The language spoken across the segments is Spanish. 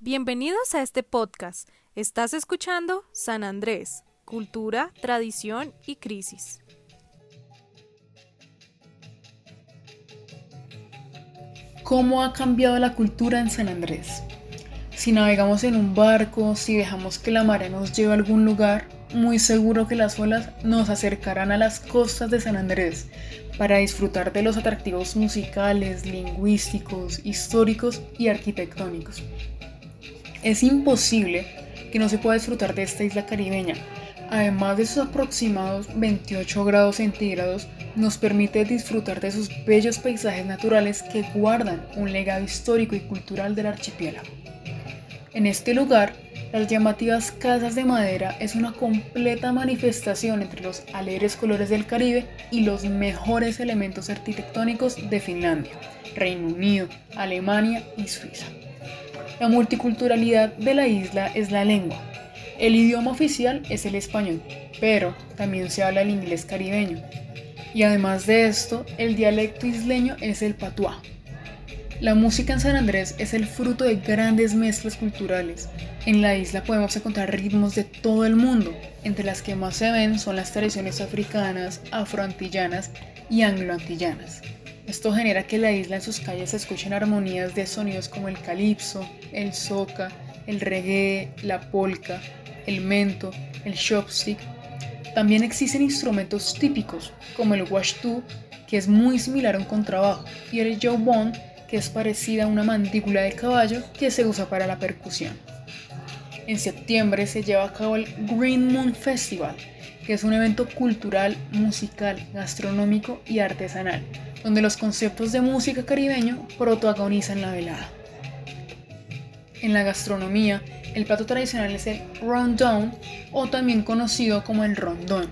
Bienvenidos a este podcast. Estás escuchando San Andrés, Cultura, Tradición y Crisis. ¿Cómo ha cambiado la cultura en San Andrés? Si navegamos en un barco, si dejamos que la marea nos lleve a algún lugar, muy seguro que las olas nos acercarán a las costas de San Andrés para disfrutar de los atractivos musicales, lingüísticos, históricos y arquitectónicos. Es imposible que no se pueda disfrutar de esta isla caribeña. Además de sus aproximados 28 grados centígrados, nos permite disfrutar de sus bellos paisajes naturales que guardan un legado histórico y cultural del archipiélago. En este lugar, las llamativas casas de madera es una completa manifestación entre los alegres colores del Caribe y los mejores elementos arquitectónicos de Finlandia, Reino Unido, Alemania y Suiza. La multiculturalidad de la isla es la lengua. El idioma oficial es el español, pero también se habla el inglés caribeño. Y además de esto, el dialecto isleño es el patuá, la música en San Andrés es el fruto de grandes mezclas culturales. En la isla podemos encontrar ritmos de todo el mundo, entre las que más se ven son las tradiciones africanas, afroantillanas y angloantillanas. Esto genera que la isla en sus calles se escuchen armonías de sonidos como el calipso, el soca, el reggae, la polka, el mento, el chopstick. También existen instrumentos típicos como el washtu, que es muy similar a un contrabajo, y el jawbone, que es parecida a una mandíbula de caballo que se usa para la percusión. En septiembre se lleva a cabo el Green Moon Festival, que es un evento cultural, musical, gastronómico y artesanal, donde los conceptos de música caribeño protagonizan la velada. En la gastronomía, el plato tradicional es el rondón o también conocido como el rondón,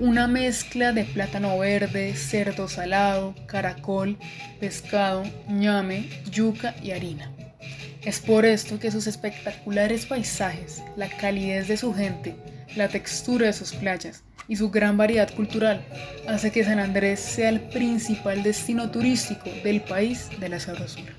una mezcla de plátano verde, cerdo salado, caracol, pescado, ñame, yuca y harina. Es por esto que sus espectaculares paisajes, la calidez de su gente, la textura de sus playas y su gran variedad cultural hace que San Andrés sea el principal destino turístico del país de la sabrosura.